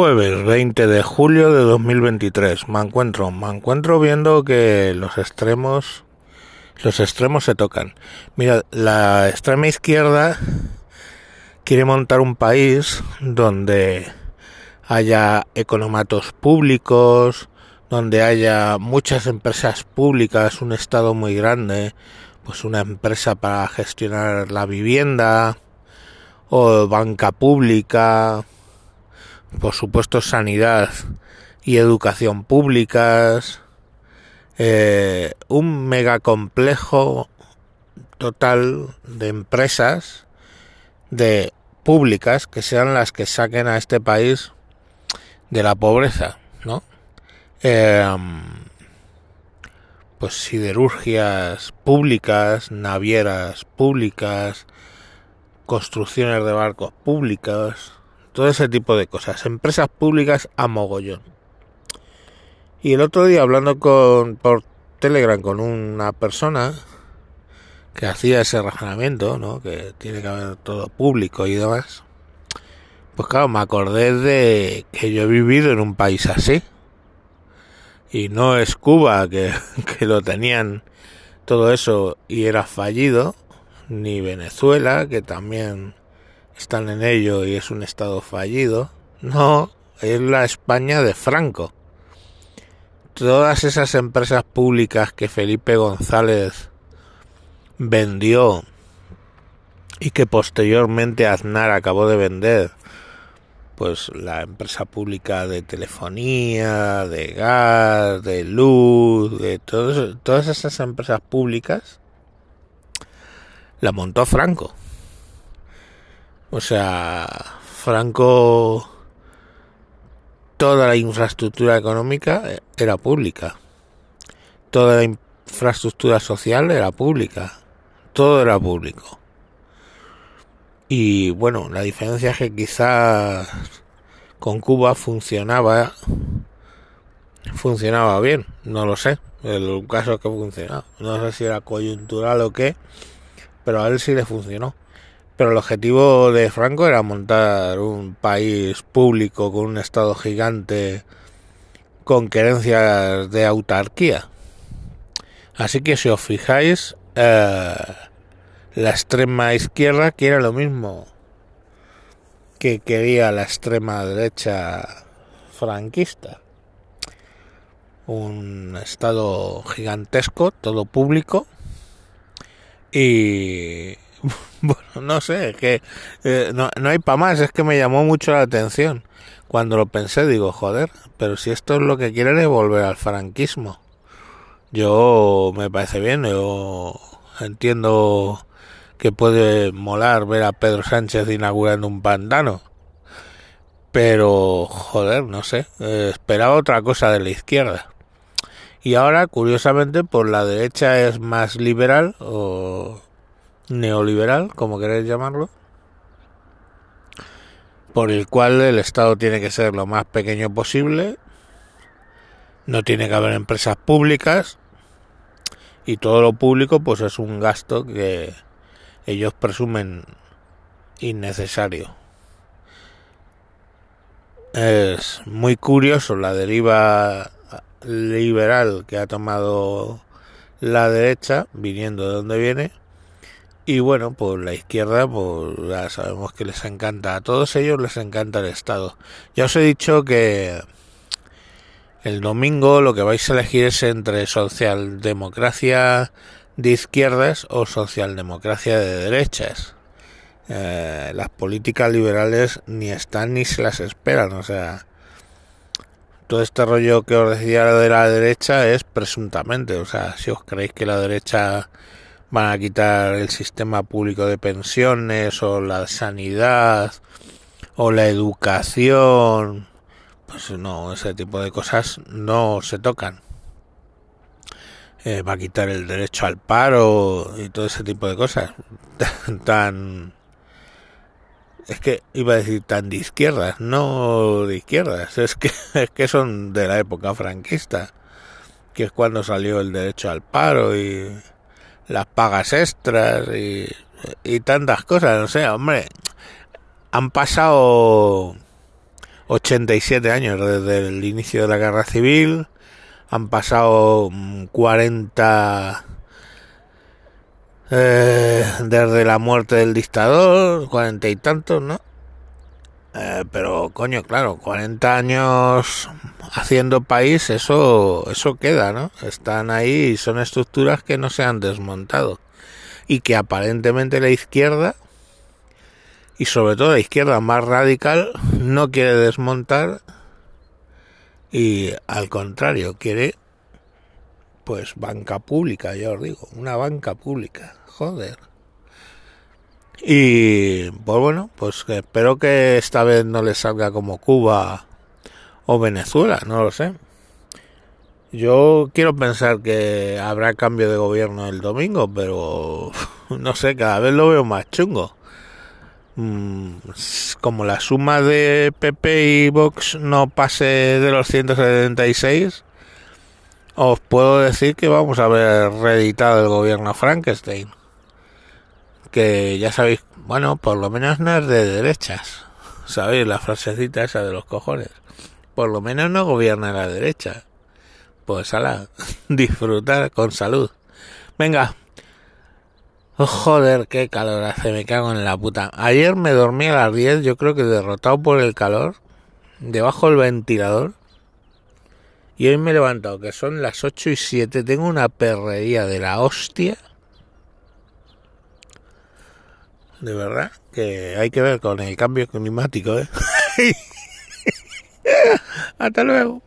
Jueves 20 de julio de 2023. Me encuentro, me encuentro viendo que los extremos, los extremos se tocan. Mira, la extrema izquierda quiere montar un país donde haya economatos públicos, donde haya muchas empresas públicas, un estado muy grande, pues una empresa para gestionar la vivienda o banca pública, por supuesto sanidad y educación públicas, eh, un megacomplejo total de empresas de públicas que sean las que saquen a este país de la pobreza, ¿no? Em, pues siderurgias públicas, navieras públicas, construcciones de barcos públicas, todo ese tipo de cosas, empresas públicas a mogollón. Y el otro día hablando con por Telegram con una persona que hacía ese razonamiento, ¿no? Que tiene que haber todo público y demás. Pues claro, me acordé de que yo he vivido en un país así. Y no es Cuba, que, que lo tenían todo eso y era fallido, ni Venezuela, que también están en ello y es un estado fallido. No, es la España de Franco. Todas esas empresas públicas que Felipe González vendió y que posteriormente Aznar acabó de vender, pues la empresa pública de telefonía, de gas, de luz, de todas esas empresas públicas, la montó Franco. O sea, Franco, toda la infraestructura económica era pública. Toda la infraestructura social era pública. Todo era público. Y bueno, la diferencia es que quizás con Cuba funcionaba funcionaba bien, no lo sé. El caso es que funcionaba. No sé si era coyuntural o qué, pero a él sí le funcionó. Pero el objetivo de Franco era montar un país público con un estado gigante con querencias de autarquía. Así que si os fijáis, eh, la extrema izquierda quiere lo mismo que quería la extrema derecha franquista. Un estado gigantesco, todo público y Bueno, no sé, es que eh, no, no hay para más, es que me llamó mucho la atención. Cuando lo pensé, digo, joder, pero si esto es lo que quieren es volver al franquismo. Yo me parece bien, yo entiendo que puede molar ver a Pedro Sánchez inaugurando un pantano. Pero, joder, no sé, eh, esperaba otra cosa de la izquierda. Y ahora, curiosamente, por la derecha es más liberal o neoliberal, como queréis llamarlo, por el cual el Estado tiene que ser lo más pequeño posible, no tiene que haber empresas públicas y todo lo público pues es un gasto que ellos presumen innecesario. Es muy curioso la deriva liberal que ha tomado la derecha, viniendo de donde viene, y bueno, pues la izquierda, pues ya sabemos que les encanta, a todos ellos les encanta el Estado. Ya os he dicho que el domingo lo que vais a elegir es entre socialdemocracia de izquierdas o socialdemocracia de derechas. Eh, las políticas liberales ni están ni se las esperan, o sea, todo este rollo que os decía de la derecha es presuntamente, o sea, si os creéis que la derecha van a quitar el sistema público de pensiones o la sanidad o la educación. Pues no, ese tipo de cosas no se tocan. Eh, va a quitar el derecho al paro y todo ese tipo de cosas. tan... Es que iba a decir tan de izquierdas, no de izquierdas, es que, es que son de la época franquista, que es cuando salió el derecho al paro y las pagas extras y, y tantas cosas, no sé, hombre, han pasado 87 años desde el inicio de la guerra civil, han pasado 40 mm, eh, desde la muerte del dictador, cuarenta y tantos, ¿no? Eh, pero coño, claro, 40 años haciendo país, eso, eso queda, ¿no? Están ahí y son estructuras que no se han desmontado y que aparentemente la izquierda y sobre todo la izquierda más radical no quiere desmontar y al contrario quiere pues banca pública, ya os digo, una banca pública, joder. Y pues bueno, pues espero que esta vez no le salga como Cuba o Venezuela, no lo sé. Yo quiero pensar que habrá cambio de gobierno el domingo, pero no sé, cada vez lo veo más chungo. Mm, como la suma de PP y Vox no pase de los 176, os puedo decir que vamos a ver reeditado el gobierno Frankenstein que ya sabéis, bueno, por lo menos no es de derechas. ¿Sabéis? La frasecita esa de los cojones. Por lo menos no gobierna la derecha. Pues ala, disfrutar con salud. Venga. Oh, joder, qué calor hace, me cago en la puta. Ayer me dormí a las 10, yo creo que derrotado por el calor, debajo del ventilador. Y hoy me he levantado, que son las 8 y 7, tengo una perrería de la hostia de verdad que hay que ver con el cambio climático. ¿eh? Hasta luego.